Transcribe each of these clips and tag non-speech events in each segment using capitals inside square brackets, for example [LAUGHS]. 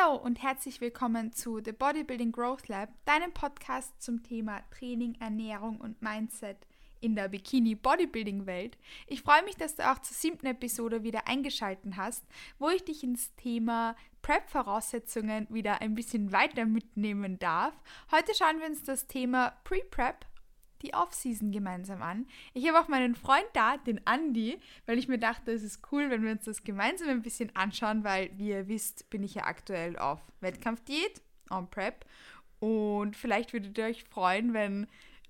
Hallo und herzlich willkommen zu The Bodybuilding Growth Lab, deinem Podcast zum Thema Training, Ernährung und Mindset in der Bikini-Bodybuilding-Welt. Ich freue mich, dass du auch zur siebten Episode wieder eingeschaltet hast, wo ich dich ins Thema Prep-Voraussetzungen wieder ein bisschen weiter mitnehmen darf. Heute schauen wir uns das Thema Pre-Prep die Off-Season gemeinsam an. Ich habe auch meinen Freund da, den Andy, weil ich mir dachte, es ist cool, wenn wir uns das gemeinsam ein bisschen anschauen, weil, wie ihr wisst, bin ich ja aktuell auf Wettkampfdiät, on Prep. Und vielleicht würdet ihr euch freuen, wenn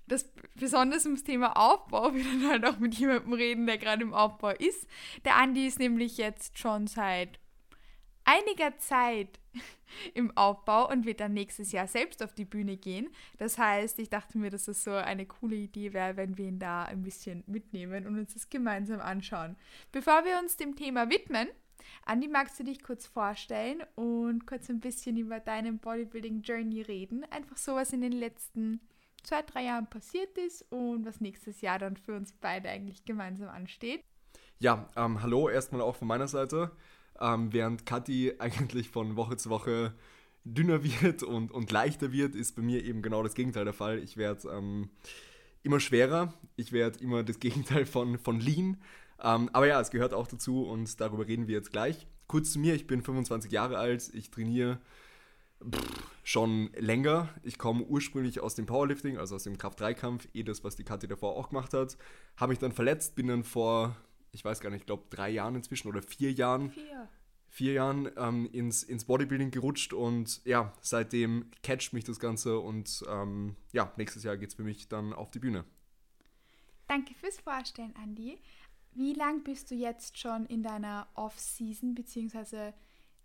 das besonders ums Thema Aufbau, wir dann halt auch mit jemandem reden, der gerade im Aufbau ist. Der Andi ist nämlich jetzt schon seit einiger Zeit [LAUGHS] im Aufbau und wird dann nächstes Jahr selbst auf die Bühne gehen. Das heißt, ich dachte mir, dass es so eine coole Idee wäre, wenn wir ihn da ein bisschen mitnehmen und uns das gemeinsam anschauen. Bevor wir uns dem Thema widmen, Andi, magst du dich kurz vorstellen und kurz ein bisschen über deinen Bodybuilding Journey reden? Einfach so, was in den letzten zwei, drei Jahren passiert ist und was nächstes Jahr dann für uns beide eigentlich gemeinsam ansteht. Ja, ähm, hallo erstmal auch von meiner Seite. Ähm, während Kathi eigentlich von Woche zu Woche dünner wird und, und leichter wird, ist bei mir eben genau das Gegenteil der Fall. Ich werde ähm, immer schwerer, ich werde immer das [LAUGHS] Gegenteil von, von lean. Ähm, aber ja, es gehört auch dazu und darüber reden wir jetzt gleich. Kurz zu mir, ich bin 25 Jahre alt, ich trainiere schon länger. Ich komme ursprünglich aus dem Powerlifting, also aus dem Kraft-3-Kampf, eh das, was die Kathi davor auch gemacht hat. Habe mich dann verletzt, bin dann vor ich weiß gar nicht, ich glaube drei Jahren inzwischen oder vier Jahren. Vier. Vier Jahren ähm, ins, ins Bodybuilding gerutscht und ja, seitdem catcht mich das Ganze und ähm, ja, nächstes Jahr geht es für mich dann auf die Bühne. Danke fürs Vorstellen, Andi. Wie lang bist du jetzt schon in deiner Off-Season, beziehungsweise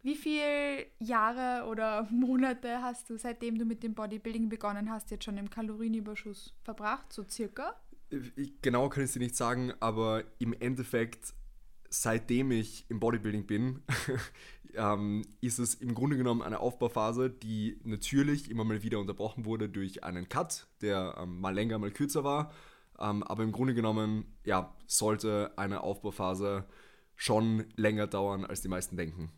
wie viele Jahre oder [LAUGHS] Monate hast du, seitdem du mit dem Bodybuilding begonnen hast, jetzt schon im Kalorienüberschuss verbracht, so circa? Genau kann ich dir nicht sagen, aber im Endeffekt, seitdem ich im Bodybuilding bin, [LAUGHS] ähm, ist es im Grunde genommen eine Aufbauphase, die natürlich immer mal wieder unterbrochen wurde durch einen Cut, der ähm, mal länger, mal kürzer war. Ähm, aber im Grunde genommen, ja, sollte eine Aufbauphase schon länger dauern, als die meisten denken.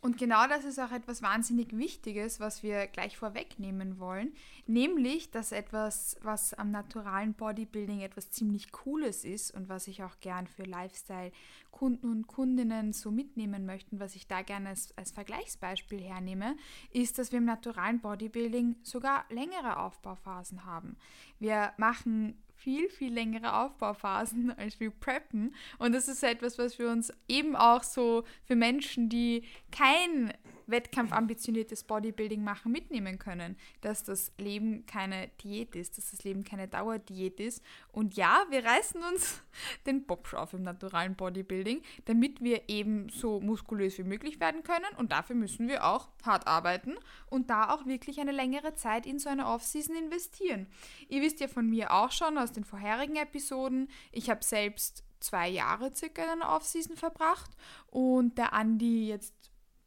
Und genau das ist auch etwas wahnsinnig Wichtiges, was wir gleich vorwegnehmen wollen, nämlich, dass etwas, was am naturalen Bodybuilding etwas ziemlich Cooles ist und was ich auch gern für Lifestyle-Kunden und Kundinnen so mitnehmen möchte, was ich da gerne als, als Vergleichsbeispiel hernehme, ist, dass wir im naturalen Bodybuilding sogar längere Aufbauphasen haben. Wir machen viel, viel längere Aufbauphasen [LAUGHS] als wir preppen. Und das ist etwas, was wir uns eben auch so für Menschen, die kein wettkampfambitioniertes Bodybuilding machen, mitnehmen können. Dass das Leben keine Diät ist, dass das Leben keine Dauerdiät ist. Und ja, wir reißen uns [LAUGHS] den Bob auf im naturalen Bodybuilding, damit wir eben so muskulös wie möglich werden können. Und dafür müssen wir auch hart arbeiten und da auch wirklich eine längere Zeit in so eine Off-Season investieren. Ihr wisst ja von mir auch schon aus den vorherigen Episoden, ich habe selbst zwei Jahre circa in einer Off-Season verbracht und der Andi jetzt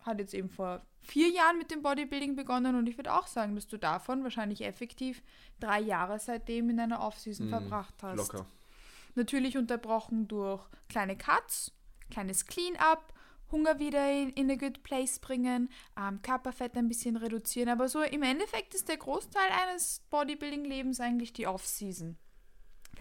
hat jetzt eben vor vier Jahren mit dem Bodybuilding begonnen und ich würde auch sagen, dass du davon wahrscheinlich effektiv drei Jahre seitdem in einer Offseason mm, verbracht hast. Locker. Natürlich unterbrochen durch kleine Cuts, kleines Clean-up, Hunger wieder in, in a good place bringen, ähm, Körperfett ein bisschen reduzieren, aber so im Endeffekt ist der Großteil eines Bodybuilding-Lebens eigentlich die Off-Season.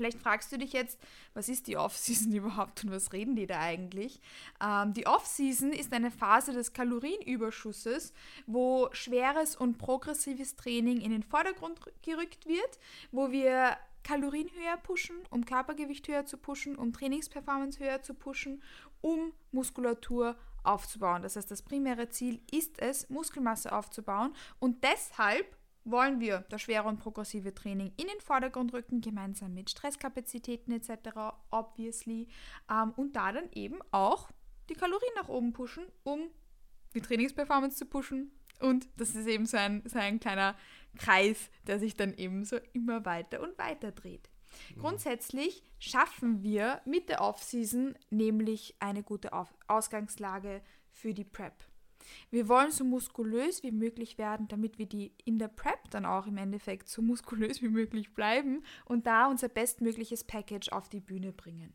Vielleicht fragst du dich jetzt, was ist die Off-Season [LAUGHS] überhaupt und was reden die da eigentlich? Ähm, die Off-Season ist eine Phase des Kalorienüberschusses, wo schweres und progressives Training in den Vordergrund gerückt wird, wo wir Kalorien höher pushen, um Körpergewicht höher zu pushen, um Trainingsperformance höher zu pushen, um Muskulatur aufzubauen. Das heißt, das primäre Ziel ist es, Muskelmasse aufzubauen und deshalb wollen wir das schwere und progressive Training in den Vordergrund rücken, gemeinsam mit Stresskapazitäten etc., obviously, ähm, und da dann eben auch die Kalorien nach oben pushen, um die Trainingsperformance zu pushen. Und das ist eben so ein, so ein kleiner Kreis, der sich dann eben so immer weiter und weiter dreht. Mhm. Grundsätzlich schaffen wir mit der Off-Season nämlich eine gute Ausgangslage für die Prep. Wir wollen so muskulös wie möglich werden, damit wir die in der Prep dann auch im Endeffekt so muskulös wie möglich bleiben und da unser bestmögliches Package auf die Bühne bringen.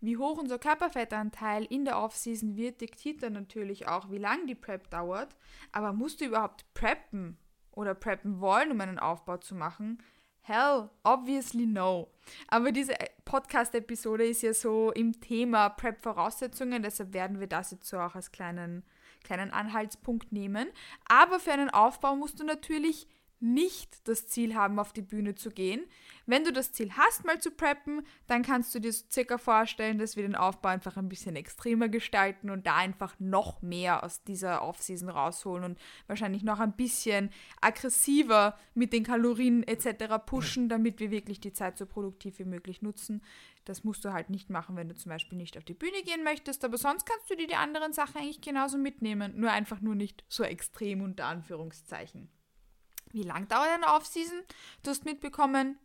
Wie hoch unser Körperfettanteil in der Offseason wird, diktiert dann natürlich auch, wie lang die Prep dauert. Aber musst du überhaupt preppen oder preppen wollen, um einen Aufbau zu machen? Hell, obviously no. Aber diese Podcast-Episode ist ja so im Thema Prep-Voraussetzungen, deshalb werden wir das jetzt so auch als kleinen, kleinen Anhaltspunkt nehmen. Aber für einen Aufbau musst du natürlich nicht das Ziel haben, auf die Bühne zu gehen. Wenn du das Ziel hast, mal zu preppen, dann kannst du dir so circa vorstellen, dass wir den Aufbau einfach ein bisschen extremer gestalten und da einfach noch mehr aus dieser Offseason rausholen und wahrscheinlich noch ein bisschen aggressiver mit den Kalorien etc. pushen, damit wir wirklich die Zeit so produktiv wie möglich nutzen. Das musst du halt nicht machen, wenn du zum Beispiel nicht auf die Bühne gehen möchtest, aber sonst kannst du dir die anderen Sachen eigentlich genauso mitnehmen, nur einfach nur nicht so extrem unter Anführungszeichen. Wie lang dauert eine Offseason? Du hast mitbekommen,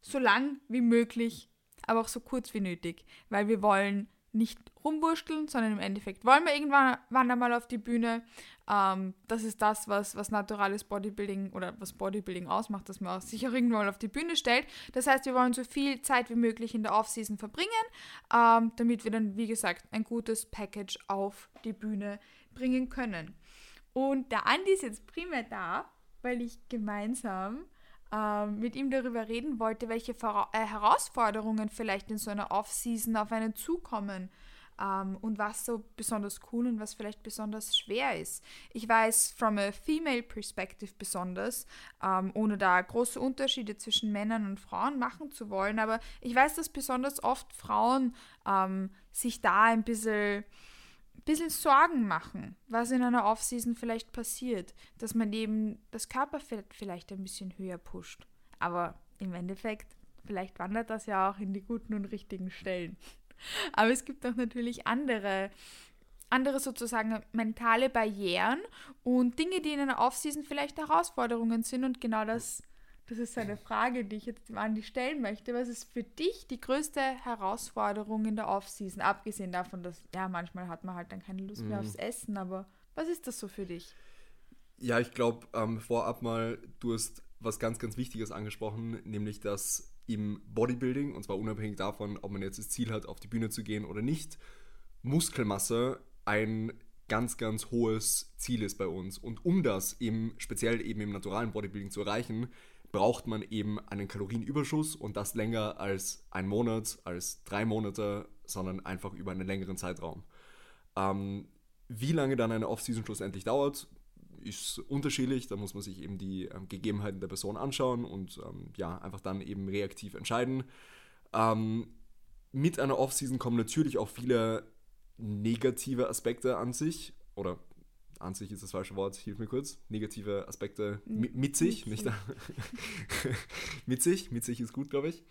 so lang wie möglich, aber auch so kurz wie nötig, weil wir wollen nicht rumwurschteln, sondern im Endeffekt wollen wir irgendwann einmal auf die Bühne. Ähm, das ist das, was, was naturales Bodybuilding oder was Bodybuilding ausmacht, dass man sich auch irgendwann mal auf die Bühne stellt. Das heißt, wir wollen so viel Zeit wie möglich in der Offseason verbringen, ähm, damit wir dann, wie gesagt, ein gutes Package auf die Bühne bringen können. Und der Andi ist jetzt primär da, weil ich gemeinsam ähm, mit ihm darüber reden wollte, welche Vora äh, Herausforderungen vielleicht in so einer Off-Season auf einen zukommen ähm, und was so besonders cool und was vielleicht besonders schwer ist. Ich weiß from a female perspective besonders, ähm, ohne da große Unterschiede zwischen Männern und Frauen machen zu wollen, aber ich weiß, dass besonders oft Frauen ähm, sich da ein bisschen bisschen Sorgen machen, was in einer Offseason vielleicht passiert, dass man eben das Körperfett vielleicht ein bisschen höher pusht. Aber im Endeffekt, vielleicht wandert das ja auch in die guten und richtigen Stellen. [LAUGHS] Aber es gibt auch natürlich andere, andere sozusagen mentale Barrieren und Dinge, die in einer Offseason vielleicht Herausforderungen sind und genau das das ist eine Frage, die ich jetzt dem Andi stellen möchte. Was ist für dich die größte Herausforderung in der Offseason? Abgesehen davon, dass, ja, manchmal hat man halt dann keine Lust mehr mhm. aufs Essen, aber was ist das so für dich? Ja, ich glaube, ähm, vorab mal, du hast was ganz, ganz Wichtiges angesprochen, nämlich dass im Bodybuilding, und zwar unabhängig davon, ob man jetzt das Ziel hat, auf die Bühne zu gehen oder nicht, Muskelmasse ein ganz, ganz hohes Ziel ist bei uns. Und um das eben, speziell eben im naturalen Bodybuilding zu erreichen, braucht man eben einen Kalorienüberschuss und das länger als ein Monat, als drei Monate, sondern einfach über einen längeren Zeitraum. Ähm, wie lange dann eine Off-Season schlussendlich dauert, ist unterschiedlich. Da muss man sich eben die ähm, Gegebenheiten der Person anschauen und ähm, ja, einfach dann eben reaktiv entscheiden. Ähm, mit einer Off-Season kommen natürlich auch viele negative Aspekte an sich oder an sich ist das falsche Wort, hilf mir kurz, negative Aspekte mit, mit sich, nicht [LAUGHS] mit sich, mit sich ist gut, glaube ich.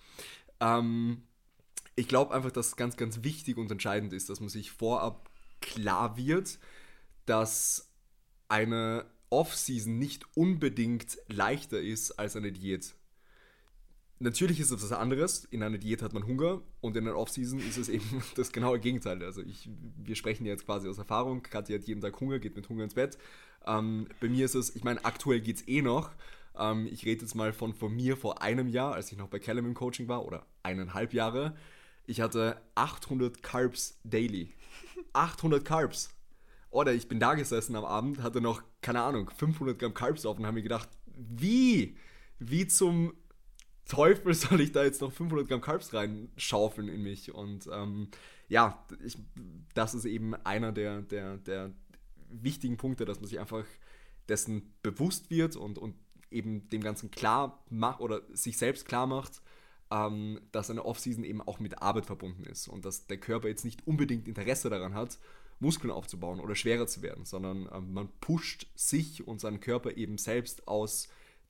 Ähm, ich glaube einfach, dass ganz, ganz wichtig und entscheidend ist, dass man sich vorab klar wird, dass eine Off-Season nicht unbedingt leichter ist als eine Diät. Natürlich ist es was anderes. In einer Diät hat man Hunger und in der Off-Season ist es eben [LAUGHS] das genaue Gegenteil. Also ich, wir sprechen jetzt quasi aus Erfahrung. Katja hat jeden Tag Hunger, geht mit Hunger ins Bett. Ähm, bei mir ist es, ich meine, aktuell geht es eh noch. Ähm, ich rede jetzt mal von, von mir vor einem Jahr, als ich noch bei Callum im Coaching war, oder eineinhalb Jahre. Ich hatte 800 Carbs daily. [LAUGHS] 800 Carbs. Oder ich bin da gesessen am Abend, hatte noch, keine Ahnung, 500 Gramm Carbs auf und habe mir gedacht, wie? Wie zum Teufel [LAUGHS] soll ich da jetzt noch 500 Gramm Carbs reinschaufeln in mich? Und ähm, ja, ich, das ist eben einer der, der, der wichtigen Punkte, dass man sich einfach dessen bewusst wird und, und eben dem Ganzen klar macht oder sich selbst klar macht, ähm, dass eine Offseason eben auch mit Arbeit verbunden ist und dass der Körper jetzt nicht unbedingt Interesse daran hat, Muskeln aufzubauen oder schwerer zu werden, sondern ähm, man pusht sich und seinen Körper eben selbst aus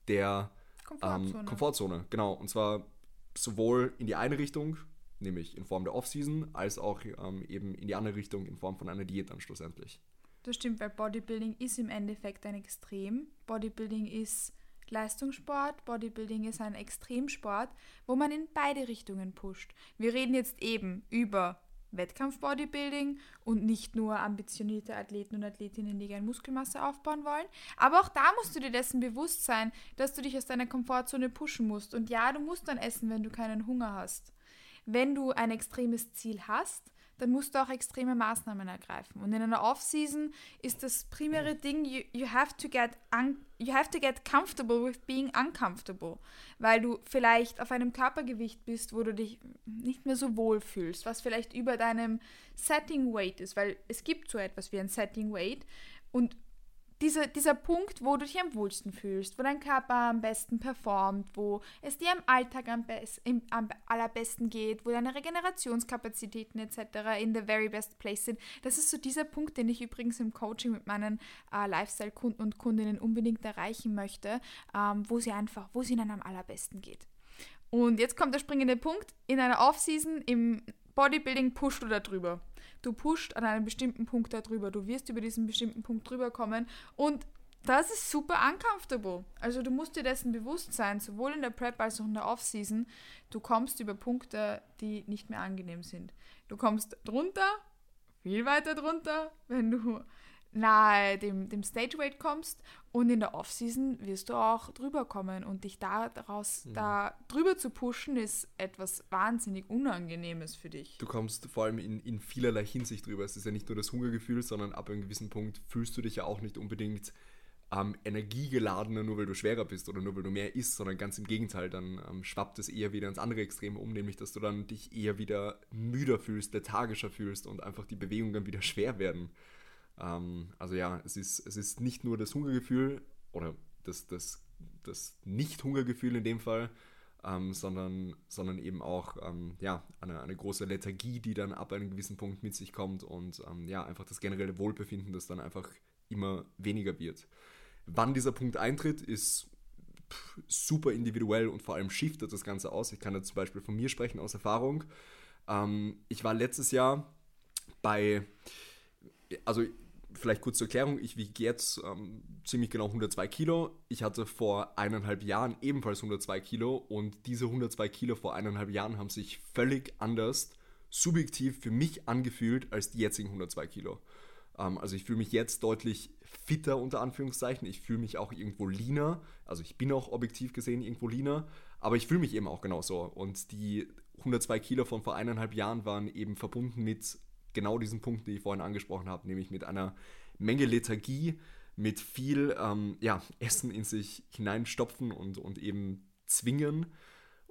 der Komfortzone. Ähm, Komfortzone, genau. Und zwar sowohl in die eine Richtung, nämlich in Form der Off-Season, als auch ähm, eben in die andere Richtung in Form von einer Diät dann schlussendlich. Das stimmt, weil Bodybuilding ist im Endeffekt ein Extrem. Bodybuilding ist Leistungssport, Bodybuilding ist ein Extremsport, wo man in beide Richtungen pusht. Wir reden jetzt eben über Wettkampf-Bodybuilding und nicht nur ambitionierte Athleten und Athletinnen, die gerne Muskelmasse aufbauen wollen. Aber auch da musst du dir dessen bewusst sein, dass du dich aus deiner Komfortzone pushen musst. Und ja, du musst dann essen, wenn du keinen Hunger hast. wenn du ein extremes Ziel hast, dann musst du auch extreme Maßnahmen ergreifen. Und in einer Off-Season ist das primäre Ding, you, you, have to get you have to get comfortable with being uncomfortable, weil du vielleicht auf einem Körpergewicht bist, wo du dich nicht mehr so wohl fühlst, was vielleicht über deinem Setting Weight ist, weil es gibt so etwas wie ein Setting Weight. Und dieser, dieser Punkt, wo du dich am wohlsten fühlst, wo dein Körper am besten performt, wo es dir im Alltag am, best, im, am allerbesten geht, wo deine Regenerationskapazitäten etc. in the very best place sind. Das ist so dieser Punkt, den ich übrigens im Coaching mit meinen äh, Lifestyle-Kunden und Kundinnen unbedingt erreichen möchte, ähm, wo sie einfach, wo es ihnen am allerbesten geht. Und jetzt kommt der springende Punkt. In einer Off-Season im Bodybuilding pusht du da drüber. Du pusht an einem bestimmten Punkt da drüber. Du wirst über diesen bestimmten Punkt drüber kommen und das ist super uncomfortable. Also du musst dir dessen bewusst sein, sowohl in der Prep als auch in der Off-Season. Du kommst über Punkte, die nicht mehr angenehm sind. Du kommst drunter, viel weiter drunter, wenn du nahe dem, dem Stage Weight kommst und in der Off-Season wirst du auch drüber kommen und dich da daraus mhm. da drüber zu pushen ist etwas wahnsinnig Unangenehmes für dich. Du kommst vor allem in, in vielerlei Hinsicht drüber. Es ist ja nicht nur das Hungergefühl, sondern ab einem gewissen Punkt fühlst du dich ja auch nicht unbedingt ähm, energiegeladener, nur weil du schwerer bist oder nur weil du mehr isst, sondern ganz im Gegenteil, dann ähm, schwappt es eher wieder ins andere Extrem um, nämlich dass du dann dich eher wieder müder fühlst, lethargischer fühlst und einfach die Bewegungen dann wieder schwer werden. Ähm, also ja, es ist, es ist nicht nur das Hungergefühl oder das, das, das Nicht-Hungergefühl in dem Fall, ähm, sondern, sondern eben auch ähm, ja, eine, eine große Lethargie, die dann ab einem gewissen Punkt mit sich kommt und ähm, ja, einfach das generelle Wohlbefinden, das dann einfach immer weniger wird. Wann dieser Punkt eintritt, ist super individuell und vor allem shiftet das Ganze aus. Ich kann da zum Beispiel von mir sprechen aus Erfahrung. Ähm, ich war letztes Jahr bei, also vielleicht kurz zur Erklärung, ich wiege jetzt ähm, ziemlich genau 102 Kilo. Ich hatte vor eineinhalb Jahren ebenfalls 102 Kilo und diese 102 Kilo vor eineinhalb Jahren haben sich völlig anders subjektiv für mich angefühlt als die jetzigen 102 Kilo. Ähm, also ich fühle mich jetzt deutlich fitter unter Anführungszeichen. Ich fühle mich auch irgendwo leaner. Also ich bin auch objektiv gesehen irgendwo leaner, aber ich fühle mich eben auch genauso. Und die 102 Kilo von vor eineinhalb Jahren waren eben verbunden mit genau diesen Punkt, den ich vorhin angesprochen habe, nämlich mit einer Menge Lethargie, mit viel ähm, ja, Essen in sich hineinstopfen und, und eben zwingen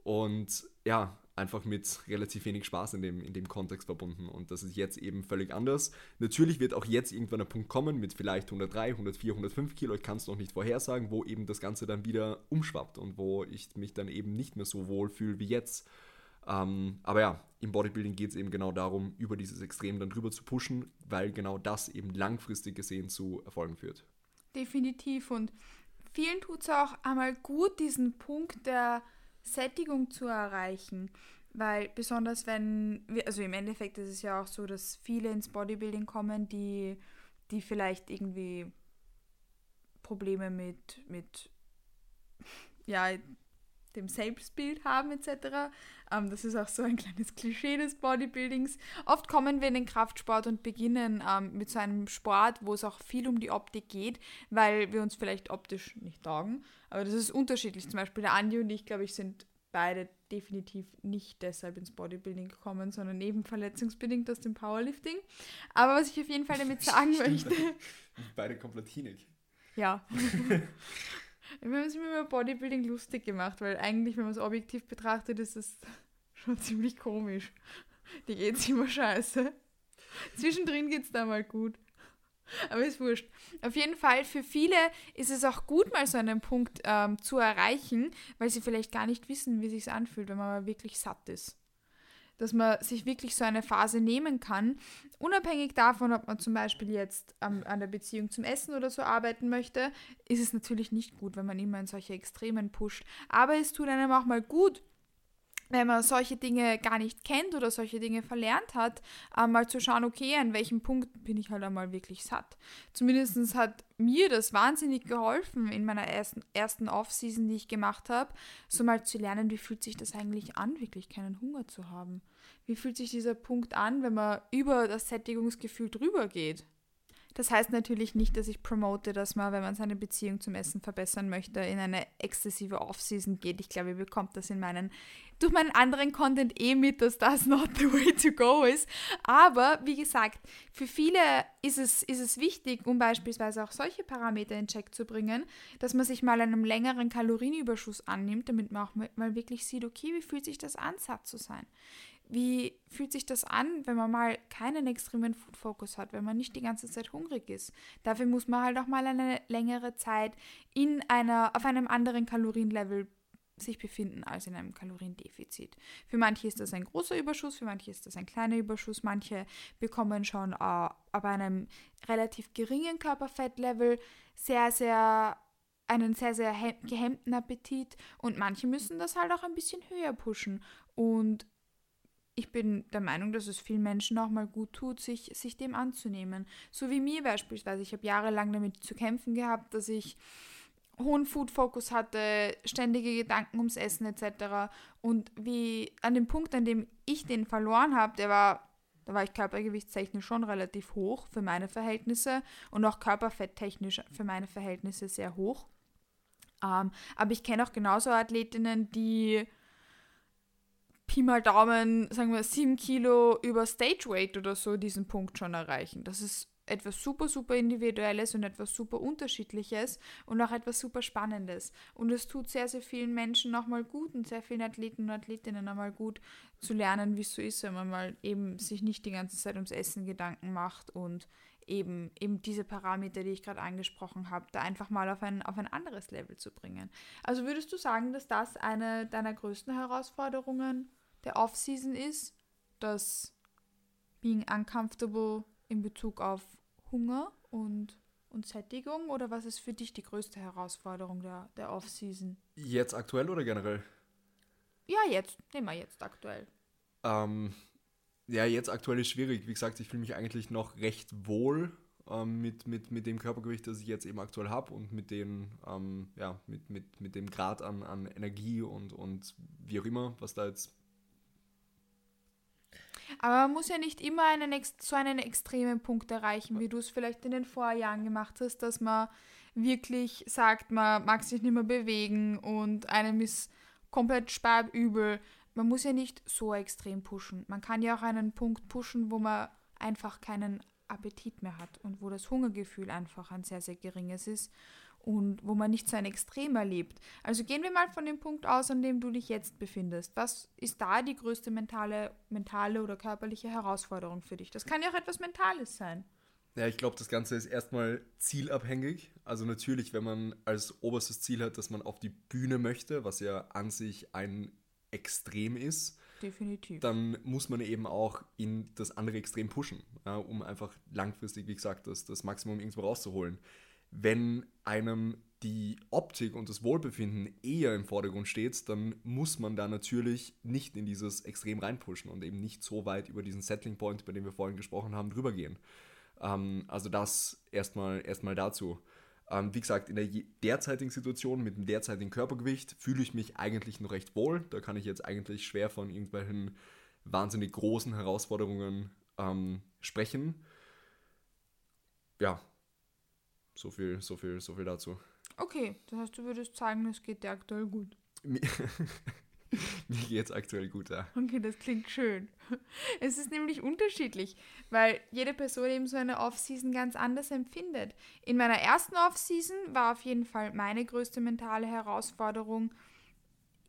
und ja, einfach mit relativ wenig Spaß in dem, in dem Kontext verbunden. Und das ist jetzt eben völlig anders. Natürlich wird auch jetzt irgendwann ein Punkt kommen mit vielleicht 103, 104, 105 Kilo. Ich kann es noch nicht vorhersagen, wo eben das Ganze dann wieder umschwappt und wo ich mich dann eben nicht mehr so wohl fühle wie jetzt. Ähm, aber ja, im Bodybuilding geht es eben genau darum, über dieses Extrem dann drüber zu pushen, weil genau das eben langfristig gesehen zu Erfolgen führt. Definitiv. Und vielen tut es auch einmal gut, diesen Punkt der Sättigung zu erreichen. Weil besonders wenn, also im Endeffekt ist es ja auch so, dass viele ins Bodybuilding kommen, die, die vielleicht irgendwie Probleme mit, mit ja, dem Selbstbild haben etc. Ähm, das ist auch so ein kleines Klischee des Bodybuildings. Oft kommen wir in den Kraftsport und beginnen ähm, mit so einem Sport, wo es auch viel um die Optik geht, weil wir uns vielleicht optisch nicht taugen. Aber das ist unterschiedlich. Zum Beispiel der Andi und ich, glaube ich, sind beide definitiv nicht deshalb ins Bodybuilding gekommen, sondern eben verletzungsbedingt aus dem Powerlifting. Aber was ich auf jeden Fall damit [LAUGHS] sagen möchte. Beide komplett hinig. Ja. [LAUGHS] Wir haben uns immer über Bodybuilding lustig gemacht, weil eigentlich, wenn man es objektiv betrachtet, ist es [LAUGHS] schon ziemlich komisch. Die geht es immer scheiße. Zwischendrin geht es da mal gut. Aber ist wurscht. Auf jeden Fall, für viele ist es auch gut, mal so einen Punkt ähm, zu erreichen, weil sie vielleicht gar nicht wissen, wie sich anfühlt, wenn man mal wirklich satt ist dass man sich wirklich so eine Phase nehmen kann, unabhängig davon, ob man zum Beispiel jetzt ähm, an der Beziehung zum Essen oder so arbeiten möchte, ist es natürlich nicht gut, wenn man immer in solche Extremen pusht. Aber es tut einem auch mal gut, wenn man solche Dinge gar nicht kennt oder solche Dinge verlernt hat, äh, mal zu schauen, okay, an welchem Punkt bin ich halt einmal wirklich satt. Zumindest hat mir das wahnsinnig geholfen in meiner ersten, ersten Off-Season, die ich gemacht habe, so mal zu lernen, wie fühlt sich das eigentlich an, wirklich keinen Hunger zu haben. Wie fühlt sich dieser Punkt an, wenn man über das Sättigungsgefühl drüber geht? Das heißt natürlich nicht, dass ich promote, dass man, wenn man seine Beziehung zum Essen verbessern möchte, in eine exzessive Off-Season geht. Ich glaube, ihr bekommt das in meinen, durch meinen anderen Content eh mit, dass das [LAUGHS] not the way to go ist. Aber wie gesagt, für viele ist es, ist es wichtig, um beispielsweise auch solche Parameter in Check zu bringen, dass man sich mal einem längeren Kalorienüberschuss annimmt, damit man auch mal wirklich sieht, okay, wie fühlt sich das an, satt zu sein? Wie fühlt sich das an, wenn man mal keinen extremen Food Focus hat, wenn man nicht die ganze Zeit hungrig ist? Dafür muss man halt auch mal eine längere Zeit in einer, auf einem anderen Kalorienlevel sich befinden als in einem Kaloriendefizit. Für manche ist das ein großer Überschuss, für manche ist das ein kleiner Überschuss, manche bekommen schon äh, ab einem relativ geringen Körperfettlevel sehr, sehr einen sehr, sehr gehemmten Appetit und manche müssen das halt auch ein bisschen höher pushen. Und ich bin der Meinung, dass es vielen Menschen auch mal gut tut, sich, sich dem anzunehmen. So wie mir beispielsweise. Ich habe jahrelang damit zu kämpfen gehabt, dass ich hohen Food-Fokus hatte, ständige Gedanken ums Essen etc. Und wie an dem Punkt, an dem ich den verloren habe, der war, da war ich körpergewichtstechnisch schon relativ hoch für meine Verhältnisse und auch körperfetttechnisch für meine Verhältnisse sehr hoch. Ähm, aber ich kenne auch genauso Athletinnen, die Pi mal Daumen, sagen wir, 7 Kilo über Stage Weight oder so diesen Punkt schon erreichen. Das ist etwas super, super Individuelles und etwas super Unterschiedliches und auch etwas super Spannendes. Und es tut sehr, sehr vielen Menschen nochmal gut und sehr vielen Athleten und Athletinnen nochmal gut zu lernen, wie es so ist, wenn man mal eben sich nicht die ganze Zeit ums Essen Gedanken macht und eben, eben diese Parameter, die ich gerade angesprochen habe, da einfach mal auf ein, auf ein anderes Level zu bringen. Also würdest du sagen, dass das eine deiner größten Herausforderungen der Off-Season ist, das Being Uncomfortable in Bezug auf Hunger und, und Sättigung? Oder was ist für dich die größte Herausforderung der, der Off-Season? Jetzt aktuell oder generell? Ja, jetzt. Nehmen wir jetzt aktuell. Ähm, ja, jetzt aktuell ist schwierig. Wie gesagt, ich fühle mich eigentlich noch recht wohl ähm, mit, mit, mit dem Körpergewicht, das ich jetzt eben aktuell habe und mit, den, ähm, ja, mit, mit, mit dem Grad an, an Energie und, und wie auch immer, was da jetzt. Aber man muss ja nicht immer einen, so einen extremen Punkt erreichen, wie du es vielleicht in den Vorjahren gemacht hast, dass man wirklich sagt, man mag sich nicht mehr bewegen und einem ist komplett sparbübel man muss ja nicht so extrem pushen. Man kann ja auch einen Punkt pushen, wo man einfach keinen Appetit mehr hat und wo das Hungergefühl einfach ein sehr, sehr geringes ist und wo man nicht so ein Extrem erlebt. Also gehen wir mal von dem Punkt aus, an dem du dich jetzt befindest. Was ist da die größte mentale, mentale oder körperliche Herausforderung für dich? Das kann ja auch etwas Mentales sein. Ja, ich glaube, das Ganze ist erstmal zielabhängig. Also natürlich, wenn man als oberstes Ziel hat, dass man auf die Bühne möchte, was ja an sich ein extrem ist, Definitiv. dann muss man eben auch in das andere Extrem pushen, ja, um einfach langfristig, wie gesagt, das, das Maximum irgendwo rauszuholen. Wenn einem die Optik und das Wohlbefinden eher im Vordergrund steht, dann muss man da natürlich nicht in dieses Extrem reinpushen und eben nicht so weit über diesen Settling Point, über den wir vorhin gesprochen haben, drüber gehen. Ähm, also das erstmal erstmal dazu. Ähm, wie gesagt, in der derzeitigen Situation mit dem derzeitigen Körpergewicht fühle ich mich eigentlich noch recht wohl. Da kann ich jetzt eigentlich schwer von irgendwelchen wahnsinnig großen Herausforderungen ähm, sprechen. Ja, so viel, so viel, so viel dazu. Okay, das heißt, du würdest sagen, es geht dir aktuell gut. [LAUGHS] Mir geht es aktuell gut, ja. Okay, das klingt schön. Es ist nämlich unterschiedlich, weil jede Person eben so eine Off-Season ganz anders empfindet. In meiner ersten Off-Season war auf jeden Fall meine größte mentale Herausforderung,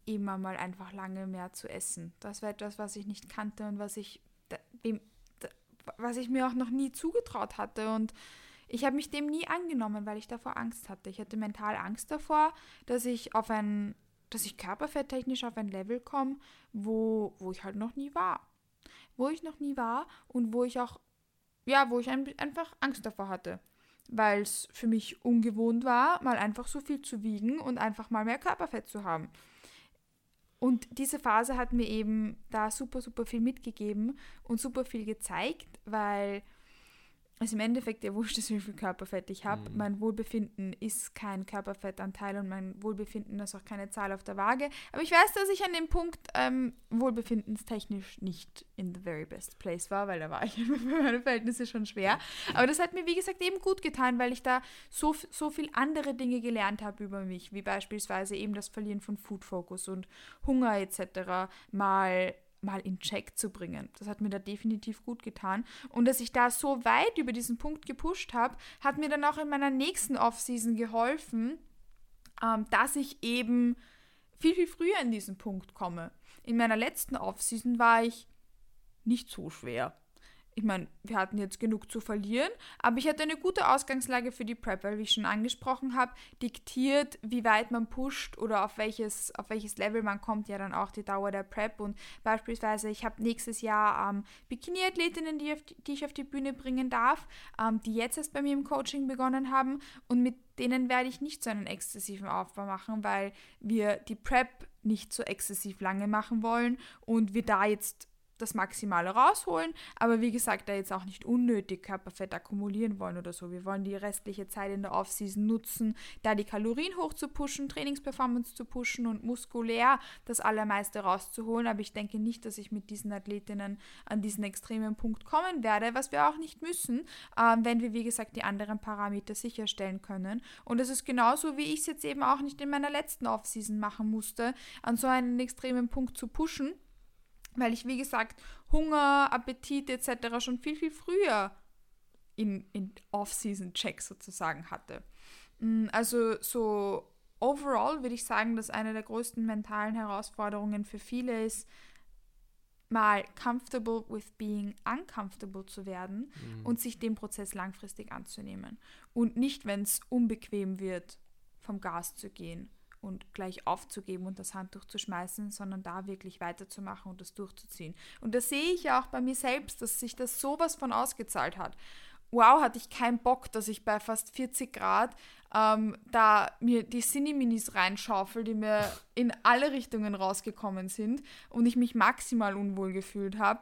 immer mal einfach lange mehr zu essen. Das war etwas, was ich nicht kannte und was ich, was ich mir auch noch nie zugetraut hatte. Und ich habe mich dem nie angenommen, weil ich davor Angst hatte. Ich hatte mental Angst davor, dass ich auf ein dass ich körperfetttechnisch auf ein Level komme, wo, wo ich halt noch nie war. Wo ich noch nie war und wo ich auch, ja, wo ich ein, einfach Angst davor hatte. Weil es für mich ungewohnt war, mal einfach so viel zu wiegen und einfach mal mehr Körperfett zu haben. Und diese Phase hat mir eben da super, super viel mitgegeben und super viel gezeigt, weil also im Endeffekt ja wurscht ist, wie viel Körperfett ich habe. Mhm. Mein Wohlbefinden ist kein Körperfettanteil und mein Wohlbefinden ist auch keine Zahl auf der Waage. Aber ich weiß, dass ich an dem Punkt ähm, wohlbefindенstechnisch nicht in the very best place war, weil da war ich für [LAUGHS] meine Verhältnisse schon schwer. Aber das hat mir, wie gesagt, eben gut getan, weil ich da so, so viel andere Dinge gelernt habe über mich, wie beispielsweise eben das Verlieren von Food Focus und Hunger etc. mal mal in Check zu bringen. Das hat mir da definitiv gut getan. Und dass ich da so weit über diesen Punkt gepusht habe, hat mir dann auch in meiner nächsten Offseason geholfen, ähm, dass ich eben viel, viel früher in diesen Punkt komme. In meiner letzten Offseason war ich nicht so schwer ich meine, wir hatten jetzt genug zu verlieren, aber ich hatte eine gute Ausgangslage für die Prep, weil, wie ich schon angesprochen habe, diktiert, wie weit man pusht oder auf welches, auf welches Level man kommt, ja dann auch die Dauer der Prep. Und beispielsweise, ich habe nächstes Jahr ähm, Bikini-Athletinnen, die, die, ich auf die Bühne bringen darf, ähm, die jetzt erst bei mir im Coaching begonnen haben und mit denen werde ich nicht so einen exzessiven Aufbau machen, weil wir die Prep nicht so exzessiv lange machen wollen und wir da jetzt das Maximale rausholen, aber wie gesagt, da jetzt auch nicht unnötig Körperfett akkumulieren wollen oder so. Wir wollen die restliche Zeit in der Offseason nutzen, da die Kalorien hoch zu pushen, Trainingsperformance zu pushen und muskulär das Allermeiste rauszuholen. Aber ich denke nicht, dass ich mit diesen Athletinnen an diesen extremen Punkt kommen werde, was wir auch nicht müssen, ähm, wenn wir, wie gesagt, die anderen Parameter sicherstellen können. Und das ist genauso, wie ich es jetzt eben auch nicht in meiner letzten Offseason machen musste, an so einen extremen Punkt zu pushen weil ich, wie gesagt, Hunger, Appetit etc. schon viel, viel früher in, in Off-Season-Check sozusagen hatte. Mm, also so overall würde ich sagen, dass eine der größten mentalen Herausforderungen für viele ist, mal comfortable with being uncomfortable zu werden mhm. und sich dem Prozess langfristig anzunehmen. Und nicht, wenn es unbequem wird, vom Gas zu gehen und gleich aufzugeben und das Handtuch zu schmeißen, sondern da wirklich weiterzumachen und das durchzuziehen. Und da sehe ich ja auch bei mir selbst, dass sich das sowas von ausgezahlt hat. Wow, hatte ich keinen Bock, dass ich bei fast 40 Grad ähm, da mir die Cineminis reinschaufel, die mir in alle Richtungen rausgekommen sind und ich mich maximal unwohl gefühlt habe.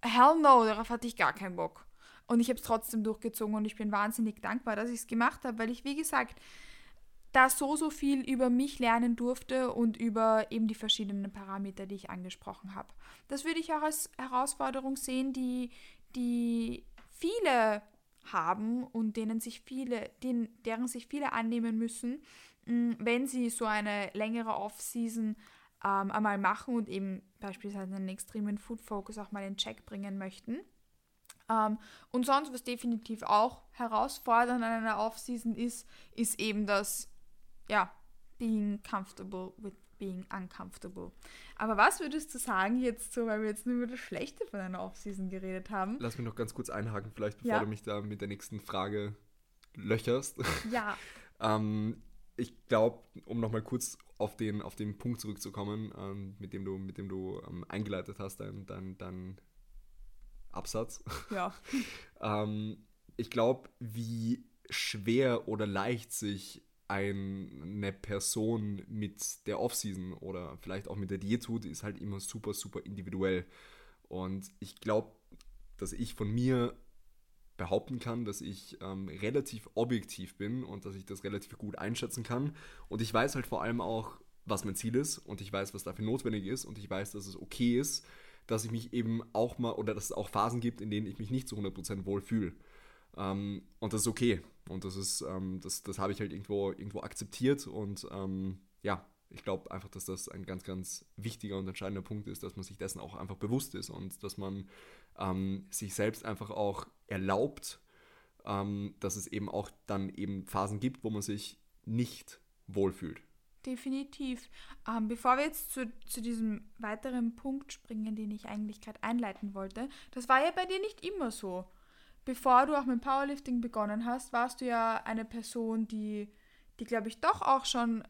Hell no, darauf hatte ich gar keinen Bock. Und ich habe es trotzdem durchgezogen und ich bin wahnsinnig dankbar, dass ich es gemacht habe, weil ich, wie gesagt, da so, so viel über mich lernen durfte und über eben die verschiedenen Parameter, die ich angesprochen habe. Das würde ich auch als Herausforderung sehen, die, die viele haben und denen sich viele, denen, deren sich viele annehmen müssen, mm, wenn sie so eine längere Off-Season ähm, einmal machen und eben beispielsweise einen extremen Food Focus auch mal in Check bringen möchten. Ähm, und sonst, was definitiv auch herausfordernd an einer Off-Season ist, ist eben das ja, being comfortable with being uncomfortable. Aber was würdest du sagen jetzt so, weil wir jetzt nur über das Schlechte von einer Offseason geredet haben? Lass mich noch ganz kurz einhaken, vielleicht bevor ja. du mich da mit der nächsten Frage löcherst. Ja. [LAUGHS] ähm, ich glaube, um nochmal kurz auf den, auf den Punkt zurückzukommen, ähm, mit dem du, mit dem du ähm, eingeleitet hast, dein, dein, dein Absatz. Ja. [LAUGHS] ähm, ich glaube, wie schwer oder leicht sich eine Person mit der Offseason oder vielleicht auch mit der Diät tut, ist halt immer super, super individuell. Und ich glaube, dass ich von mir behaupten kann, dass ich ähm, relativ objektiv bin und dass ich das relativ gut einschätzen kann. Und ich weiß halt vor allem auch, was mein Ziel ist und ich weiß, was dafür notwendig ist und ich weiß, dass es okay ist, dass ich mich eben auch mal oder dass es auch Phasen gibt, in denen ich mich nicht zu 100% wohl fühle. Ähm, und das ist okay. Und das ist, ähm, das, das habe ich halt irgendwo, irgendwo akzeptiert und ähm, ja, ich glaube einfach, dass das ein ganz, ganz wichtiger und entscheidender Punkt ist, dass man sich dessen auch einfach bewusst ist und dass man ähm, sich selbst einfach auch erlaubt, ähm, dass es eben auch dann eben Phasen gibt, wo man sich nicht wohlfühlt. Definitiv. Ähm, bevor wir jetzt zu, zu diesem weiteren Punkt springen, den ich eigentlich gerade einleiten wollte, das war ja bei dir nicht immer so bevor du auch mit Powerlifting begonnen hast, warst du ja eine Person, die, die glaube ich, doch auch schon,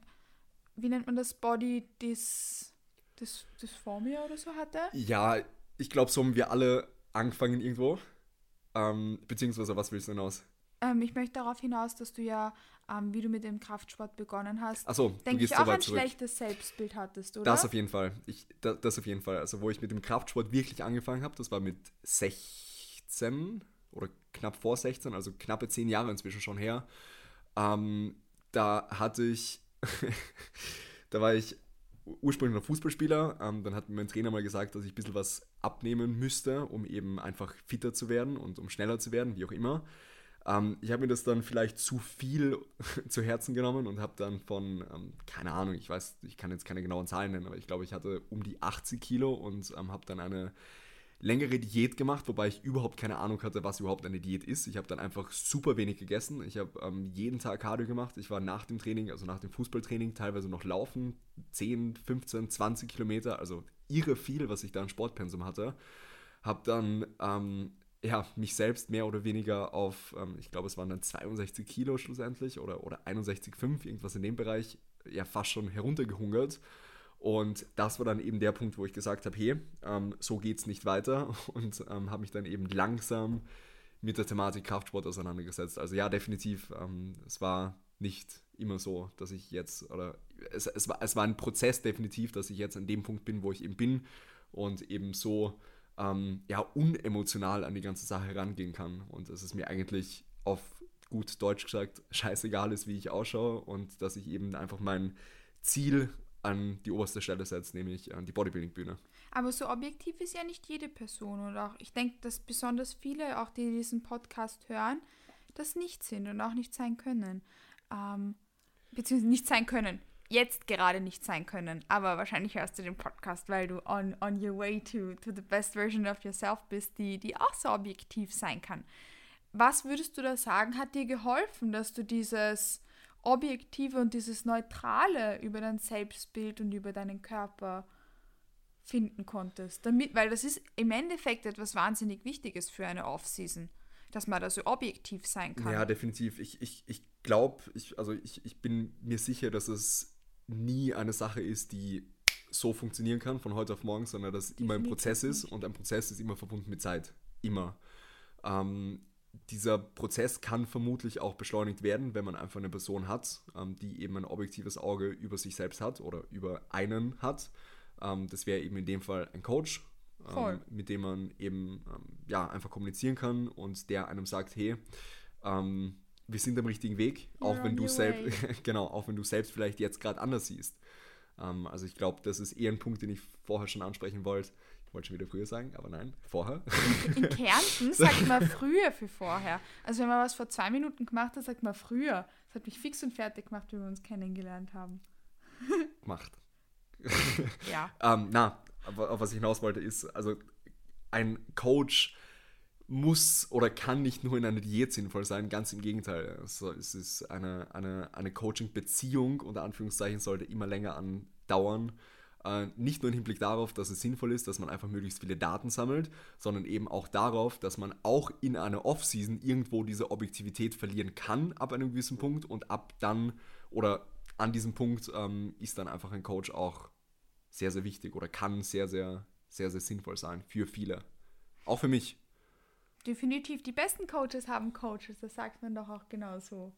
wie nennt man das, Body Dys, Dys, Dysphoria oder so hatte? Ja, ich glaube, so haben wir alle angefangen irgendwo. Ähm, beziehungsweise, was willst du hinaus? Ähm, ich möchte darauf hinaus, dass du ja, ähm, wie du mit dem Kraftsport begonnen hast, Achso, denke ich, auch ein zurück. schlechtes Selbstbild hattest, oder? Das auf jeden Fall. Ich, das, das auf jeden Fall. Also, wo ich mit dem Kraftsport wirklich angefangen habe, das war mit 16 oder knapp vor 16, also knappe 10 Jahre inzwischen schon her. Ähm, da hatte ich, [LAUGHS] da war ich ursprünglich noch Fußballspieler. Ähm, dann hat mein Trainer mal gesagt, dass ich ein bisschen was abnehmen müsste, um eben einfach fitter zu werden und um schneller zu werden, wie auch immer. Ähm, ich habe mir das dann vielleicht zu viel [LAUGHS] zu Herzen genommen und habe dann von, ähm, keine Ahnung, ich weiß, ich kann jetzt keine genauen Zahlen nennen, aber ich glaube, ich hatte um die 80 Kilo und ähm, habe dann eine längere Diät gemacht, wobei ich überhaupt keine Ahnung hatte, was überhaupt eine Diät ist. Ich habe dann einfach super wenig gegessen. Ich habe ähm, jeden Tag Cardio gemacht. Ich war nach dem Training, also nach dem Fußballtraining, teilweise noch laufen. 10, 15, 20 Kilometer, also irre viel, was ich da an Sportpensum hatte. Habe dann ähm, ja, mich selbst mehr oder weniger auf, ähm, ich glaube, es waren dann 62 Kilo schlussendlich oder, oder 61,5, irgendwas in dem Bereich, ja, fast schon heruntergehungert. Und das war dann eben der Punkt, wo ich gesagt habe, hey, ähm, so es nicht weiter [LAUGHS] und ähm, habe mich dann eben langsam mit der Thematik Kraftsport auseinandergesetzt. Also ja, definitiv, ähm, es war nicht immer so, dass ich jetzt, oder es, es, war, es war ein Prozess definitiv, dass ich jetzt an dem Punkt bin, wo ich eben bin und eben so ähm, ja, unemotional an die ganze Sache herangehen kann. Und dass es mir eigentlich auf gut Deutsch gesagt scheißegal ist, wie ich ausschaue und dass ich eben einfach mein Ziel an die oberste Stelle setze, nämlich an die Bodybuilding-Bühne. Aber so objektiv ist ja nicht jede Person und auch ich denke, dass besonders viele, auch die diesen Podcast hören, das nicht sind und auch nicht sein können. Ähm, beziehungsweise nicht sein können jetzt gerade nicht sein können, aber wahrscheinlich hörst du den Podcast, weil du on, on your way to, to the best version of yourself bist, die, die auch so objektiv sein kann. Was würdest du da sagen, hat dir geholfen, dass du dieses Objektive und dieses Neutrale über dein Selbstbild und über deinen Körper finden konntest? Damit, weil das ist im Endeffekt etwas wahnsinnig Wichtiges für eine Off-Season, dass man da so objektiv sein kann. Ja, definitiv. Ich, ich, ich glaube, ich, also ich, ich bin mir sicher, dass es nie eine Sache ist, die so funktionieren kann von heute auf morgen, sondern dass es immer ein Prozess ist und ein Prozess ist immer verbunden mit Zeit. Immer. Ähm, dieser Prozess kann vermutlich auch beschleunigt werden, wenn man einfach eine Person hat, ähm, die eben ein objektives Auge über sich selbst hat oder über einen hat. Ähm, das wäre eben in dem Fall ein Coach, ähm, mit dem man eben ähm, ja, einfach kommunizieren kann und der einem sagt, hey, ähm, wir sind am richtigen Weg, auch wenn du selbst, [LAUGHS] genau, auch wenn du selbst vielleicht jetzt gerade anders siehst. Ähm, also ich glaube, das ist eher ein Punkt, den ich vorher schon ansprechen wollte. Wollte schon wieder früher sagen, aber nein, vorher. In, in Kärnten [LAUGHS] sagt man früher für vorher. Also wenn man was vor zwei Minuten gemacht hat, sagt man früher. Das hat mich fix und fertig gemacht, wie wir uns kennengelernt haben. Gemacht. [LAUGHS] ja. ähm, na, auf was ich hinaus wollte, ist, also ein Coach muss oder kann nicht nur in einer Diät sinnvoll sein, ganz im Gegenteil. Also es ist eine, eine, eine Coaching-Beziehung, unter Anführungszeichen, sollte immer länger andauern. Äh, nicht nur im Hinblick darauf, dass es sinnvoll ist, dass man einfach möglichst viele Daten sammelt, sondern eben auch darauf, dass man auch in einer Off-Season irgendwo diese Objektivität verlieren kann ab einem gewissen Punkt und ab dann oder an diesem Punkt ähm, ist dann einfach ein Coach auch sehr, sehr wichtig oder kann sehr, sehr, sehr, sehr sinnvoll sein für viele. Auch für mich. Definitiv. Die besten Coaches haben Coaches. Das sagt man doch auch genauso.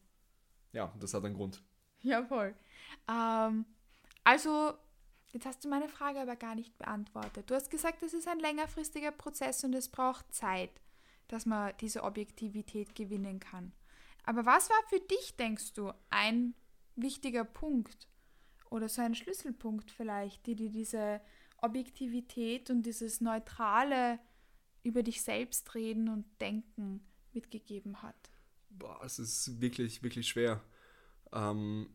Ja, das hat einen Grund. Ja, voll. Ähm, also, jetzt hast du meine Frage aber gar nicht beantwortet. Du hast gesagt, es ist ein längerfristiger Prozess und es braucht Zeit, dass man diese Objektivität gewinnen kann. Aber was war für dich, denkst du, ein wichtiger Punkt oder so ein Schlüsselpunkt vielleicht, die dir diese Objektivität und dieses neutrale über dich selbst reden und denken mitgegeben hat? Boah, es ist wirklich, wirklich schwer. Ähm,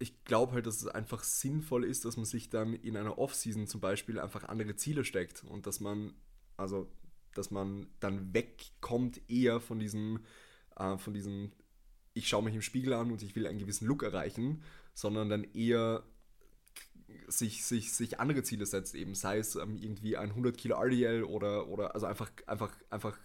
ich glaube halt, dass es einfach sinnvoll ist, dass man sich dann in einer Off-Season zum Beispiel einfach andere Ziele steckt und dass man, also, dass man dann wegkommt eher von diesem, äh, von diesem, ich schaue mich im Spiegel an und ich will einen gewissen Look erreichen, sondern dann eher sich, sich, sich andere Ziele setzt, eben sei es ähm, irgendwie ein 100 Kilo RDL oder, oder also einfach, einfach, einfach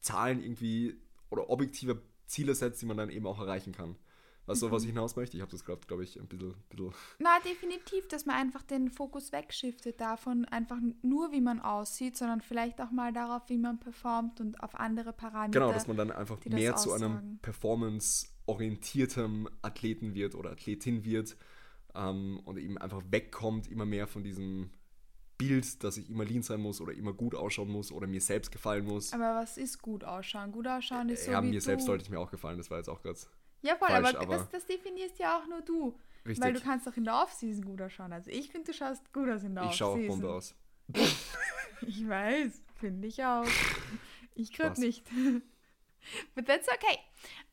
Zahlen irgendwie oder objektive Ziele setzt, die man dann eben auch erreichen kann. Weißt du, mhm. was ich hinaus möchte? Ich habe das gerade, glaube ich, ein bisschen, bisschen. Na, definitiv, dass man einfach den Fokus wegschiftet davon, einfach nur wie man aussieht, sondern vielleicht auch mal darauf, wie man performt und auf andere Parameter. Genau, dass man dann einfach mehr zu einem performance-orientierten Athleten wird oder Athletin wird ähm, und eben einfach wegkommt immer mehr von diesem Bild, dass ich immer lean sein muss oder immer gut ausschauen muss oder mir selbst gefallen muss. Aber was ist gut ausschauen? Gut ausschauen ist so ja, wie mir du. selbst sollte ich mir auch gefallen, das war jetzt auch gerade. Ja, voll, falsch, aber, aber- das, das definierst ja auch nur du. Richtig. Weil du kannst doch in der Off-Season gut ausschauen. Also ich finde, du schaust gut aus in der ich schaue auch Off-Season. Bombe aus. [LAUGHS] Ich weiß, finde ich auch. Ich gerade nicht. [LAUGHS] But that's okay.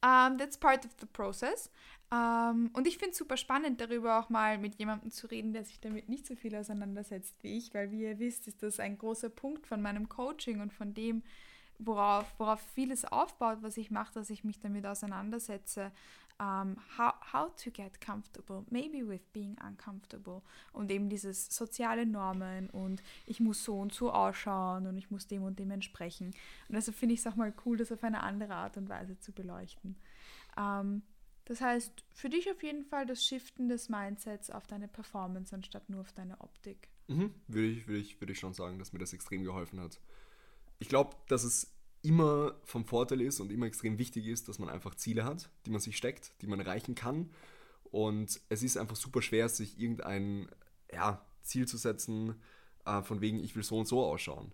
Um, that's part of the process. Um, und ich finde es super spannend, darüber auch mal mit jemandem zu reden, der sich damit nicht so viel auseinandersetzt wie ich, weil wie ihr wisst, ist das ein großer Punkt von meinem Coaching und von dem, worauf, worauf vieles aufbaut, was ich mache, dass ich mich damit auseinandersetze. Um, how, how to get comfortable, maybe with being uncomfortable. Und eben dieses soziale Normen und ich muss so und so ausschauen und ich muss dem und dem entsprechen. Und deshalb finde ich es auch mal cool, das auf eine andere Art und Weise zu beleuchten. Ähm, das heißt, für dich auf jeden Fall das Shiften des Mindsets auf deine Performance anstatt nur auf deine Optik. Mhm, würde ich, würde ich, würde ich schon sagen, dass mir das extrem geholfen hat. Ich glaube, dass es immer vom Vorteil ist und immer extrem wichtig ist, dass man einfach Ziele hat, die man sich steckt, die man erreichen kann. Und es ist einfach super schwer, sich irgendein ja, Ziel zu setzen, äh, von wegen, ich will so und so ausschauen.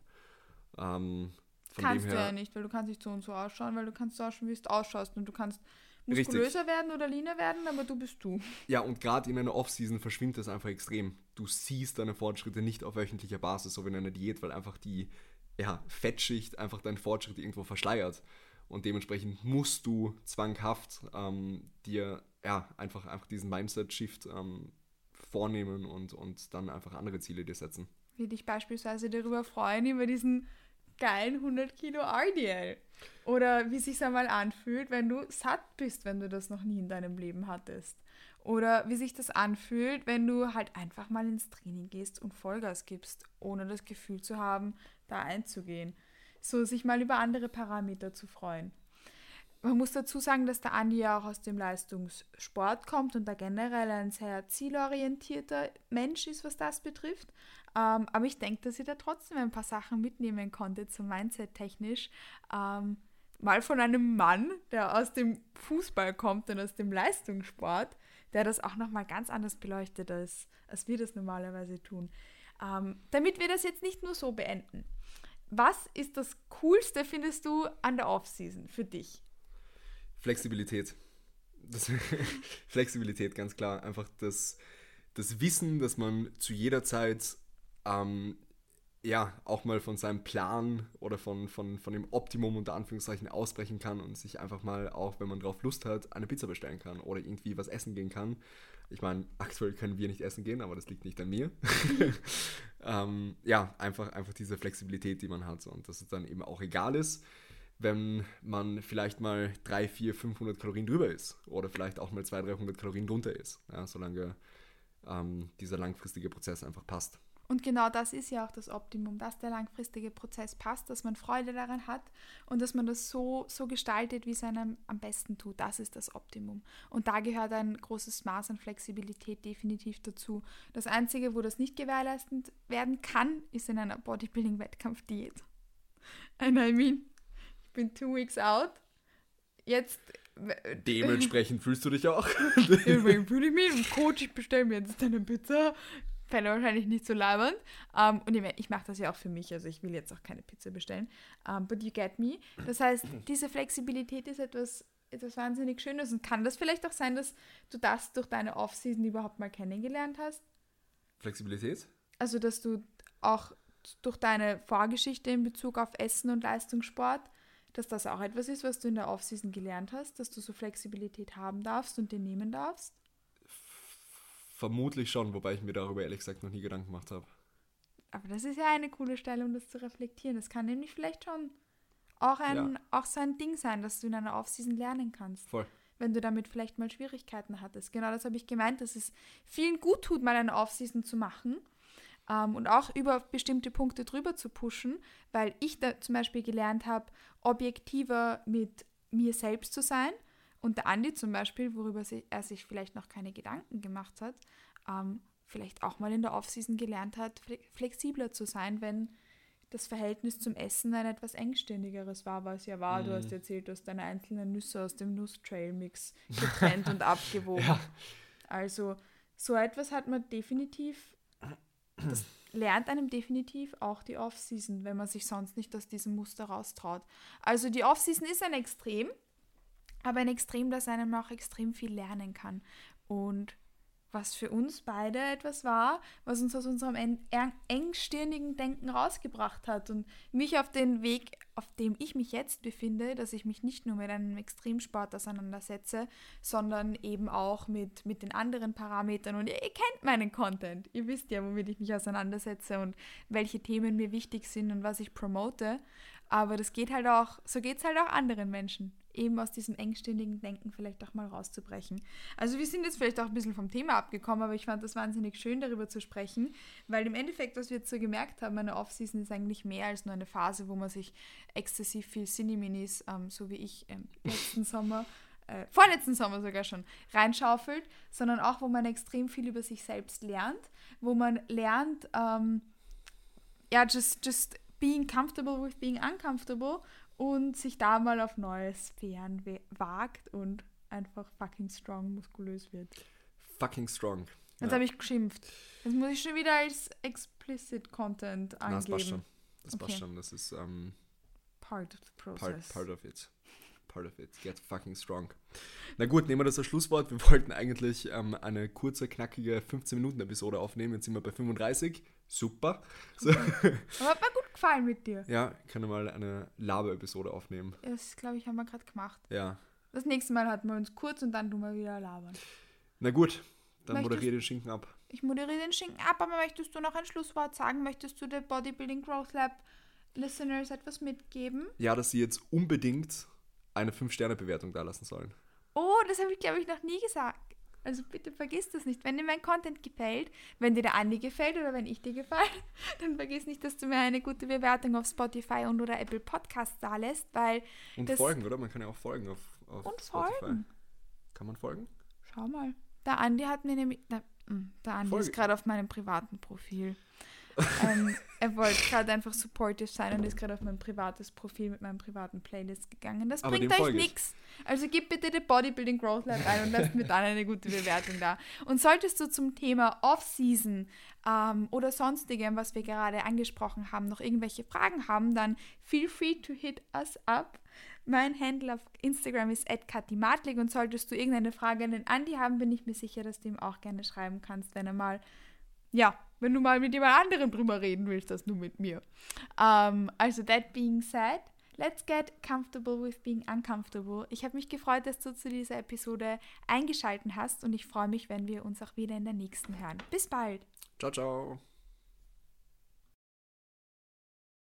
Ähm, von kannst dem du ja nicht, weil du kannst nicht so und so ausschauen, weil du kannst so ausschauen, wie du ausschaust. Und du kannst Richtig. muskulöser werden oder leaner werden, aber du bist du. Ja, und gerade in einer Off-Season verschwimmt das einfach extrem. Du siehst deine Fortschritte nicht auf wöchentlicher Basis, so wie in einer Diät, weil einfach die ja, Fettschicht einfach deinen Fortschritt irgendwo verschleiert. Und dementsprechend musst du zwanghaft ähm, dir ja, einfach, einfach diesen Mindset-Shift ähm, vornehmen und, und dann einfach andere Ziele dir setzen. Wie dich beispielsweise darüber freuen, über diesen geilen 100 Kilo RDL. Oder wie sich einmal anfühlt, wenn du satt bist, wenn du das noch nie in deinem Leben hattest. Oder wie sich das anfühlt, wenn du halt einfach mal ins Training gehst und Vollgas gibst, ohne das Gefühl zu haben, da einzugehen. So sich mal über andere Parameter zu freuen. Man muss dazu sagen, dass der Andi ja auch aus dem Leistungssport kommt und da generell ein sehr zielorientierter Mensch ist, was das betrifft. Ähm, aber ich denke, dass ihr da trotzdem ein paar Sachen mitnehmen konntet, so Mindset-technisch. Ähm, mal von einem Mann, der aus dem Fußball kommt und aus dem Leistungssport, der das auch nochmal ganz anders beleuchtet, als, als wir das normalerweise tun. Ähm, damit wir das jetzt nicht nur so beenden. Was ist das Coolste, findest du, an der Off-Season für dich? Flexibilität. Das, [LAUGHS] Flexibilität, ganz klar. Einfach das, das Wissen, dass man zu jeder Zeit ähm, ja auch mal von seinem Plan oder von, von, von dem Optimum unter Anführungszeichen ausbrechen kann und sich einfach mal auch, wenn man drauf Lust hat, eine Pizza bestellen kann oder irgendwie was essen gehen kann. Ich meine, aktuell können wir nicht essen gehen, aber das liegt nicht an mir. [LAUGHS] ähm, ja, einfach, einfach diese Flexibilität, die man hat und dass es dann eben auch egal ist, wenn man vielleicht mal 3, 4, 500 Kalorien drüber ist oder vielleicht auch mal 200, 300 Kalorien drunter ist, ja, solange ähm, dieser langfristige Prozess einfach passt. Und genau das ist ja auch das Optimum, dass der langfristige Prozess passt, dass man Freude daran hat und dass man das so, so gestaltet, wie es einem am besten tut. Das ist das Optimum. Und da gehört ein großes Maß an Flexibilität definitiv dazu. Das Einzige, wo das nicht gewährleistet werden kann, ist in einer Bodybuilding-Wettkampfdiät. And I mean, ich bin two weeks out. Jetzt Dementsprechend fühlst du dich auch. [LAUGHS] Deswegen fühle ich mich Coach, ich bestelle mir jetzt eine Pizza. Fände wahrscheinlich nicht so labernd. Um, und ich, mein, ich mache das ja auch für mich, also ich will jetzt auch keine Pizza bestellen. Um, but you get me. Das heißt, [LAUGHS] diese Flexibilität ist etwas, etwas wahnsinnig Schönes und kann das vielleicht auch sein, dass du das durch deine Off-Season überhaupt mal kennengelernt hast? Flexibilität? Also, dass du auch durch deine Vorgeschichte in Bezug auf Essen und Leistungssport, dass das auch etwas ist, was du in der Off-Season gelernt hast, dass du so Flexibilität haben darfst und dir nehmen darfst? Vermutlich schon, wobei ich mir darüber ehrlich gesagt noch nie Gedanken gemacht habe. Aber das ist ja eine coole Stelle, um das zu reflektieren. Das kann nämlich vielleicht schon auch, ein, Ja. auch so ein Ding sein, dass du in einer Off-Season lernen kannst. Voll. Wenn du damit vielleicht mal Schwierigkeiten hattest. Genau das habe ich gemeint, dass es vielen gut tut, mal eine Off-Season zu machen ähm, und auch über bestimmte Punkte drüber zu pushen, weil ich da zum Beispiel gelernt habe, objektiver mit mir selbst zu sein. Und der Andi zum Beispiel, worüber er sich vielleicht noch keine Gedanken gemacht hat, ähm, vielleicht auch mal in der Offseason gelernt hat, fle- flexibler zu sein, wenn das Verhältnis zum Essen ein etwas engstirnigeres war, was ja war. Du Mhm. hast erzählt, du hast deine einzelnen Nüsse aus dem Nusstrail-Mix getrennt und [LAUGHS] abgewogen. Ja. Also so etwas hat man definitiv das lernt einem definitiv auch die Off-Season, wenn man sich sonst nicht aus diesem Muster raustraut. Also die Off-Season ist ein Extrem, aber ein Extrem, das einem auch extrem viel lernen kann. Und was für uns beide etwas war, was uns aus unserem engstirnigen Denken rausgebracht hat und mich auf den Weg, auf dem ich mich jetzt befinde, dass ich mich nicht nur mit einem Extremsport auseinandersetze, sondern eben auch mit, mit den anderen Parametern. Und ihr, ihr kennt meinen Content. Ihr wisst ja, womit ich mich auseinandersetze und welche Themen mir wichtig sind und was ich promote. Aber das geht halt auch, so geht es halt auch anderen Menschen eben aus diesem engständigen Denken vielleicht auch mal rauszubrechen. Also wir sind jetzt vielleicht auch ein bisschen vom Thema abgekommen, aber ich fand das wahnsinnig schön, darüber zu sprechen, weil im Endeffekt, was wir jetzt so gemerkt haben, eine Off-Season ist eigentlich mehr als nur eine Phase, wo man sich exzessiv viel Cineminis, ähm, so wie ich ähm, [LAUGHS] letzten Sommer, äh, vorletzten Sommer sogar schon, reinschaufelt, sondern auch, wo man extrem viel über sich selbst lernt, wo man lernt, ähm, ja, just, just being comfortable with being uncomfortable und sich da mal auf neue Sphären wagt und einfach fucking strong muskulös wird. Fucking strong. Jetzt ja. habe ich geschimpft. Jetzt muss ich schon wieder als explicit Content angeben. das passt schon. Das okay. passt schon. Das ist um, ähm, part of the process. Part, part of it. Part of it. Get fucking strong. Na gut, nehmen wir das als Schlusswort. Wir wollten eigentlich ähm, eine kurze, knackige 15-Minuten-Episode aufnehmen. Jetzt sind wir bei 35. Super. So. Aber hat mir gut gefallen mit dir. Ja, ich kann mal eine Laber-Episode aufnehmen. Das, glaube ich, haben wir gerade gemacht. Ja. Das nächste Mal hatten wir uns kurz und dann tun wir wieder labern. Na gut, dann moderiere den Schinken ab. Ich moderiere den Schinken ab, aber möchtest du noch ein Schlusswort sagen? Möchtest du der Bodybuilding Growth Lab Listeners etwas mitgeben? Ja, dass sie jetzt unbedingt eine 5-Sterne-Bewertung da lassen sollen. Oh, das habe ich, glaube ich, noch nie gesagt. Also bitte vergiss das nicht. Wenn dir mein Content gefällt, wenn dir der Andi gefällt oder wenn ich dir gefallen, [LAUGHS] dann vergiss nicht, dass du mir eine gute Bewertung auf Spotify und oder Apple Podcasts da lässt, weil. Und folgen, oder? Man kann ja auch folgen auf, auf und Spotify. Folgen. Kann man folgen? Schau mal. Der Andi hat mir nämlich. Der, hm, der Andi Folge. ist gerade auf meinem privaten Profil ähm, er wollte gerade einfach supportive sein und ist gerade auf mein privates Profil mit meinem privaten Playlist gegangen. Das Aber bringt euch nichts. Also gib bitte den Bodybuilding Growth Lab ein und lasst mir dann eine gute Bewertung da. Und solltest du zum Thema Off-Season ähm, oder sonstigem, was wir gerade angesprochen haben, noch irgendwelche Fragen haben, dann feel free to hit us up. Mein Handle auf Instagram ist @katimatlik und solltest du irgendeine Frage an den Andi haben, bin ich mir sicher, dass du ihm auch gerne schreiben kannst, wenn er mal ja, wenn du mal mit jemand anderem drüber reden willst, das nur mit mir. Um, ähm, also, that being said, let's get comfortable with being uncomfortable. Ich habe mich gefreut, dass du zu dieser Episode eingeschaltet hast und ich freue mich, wenn wir uns auch wieder in der nächsten hören. Bis bald. Ciao, ciao.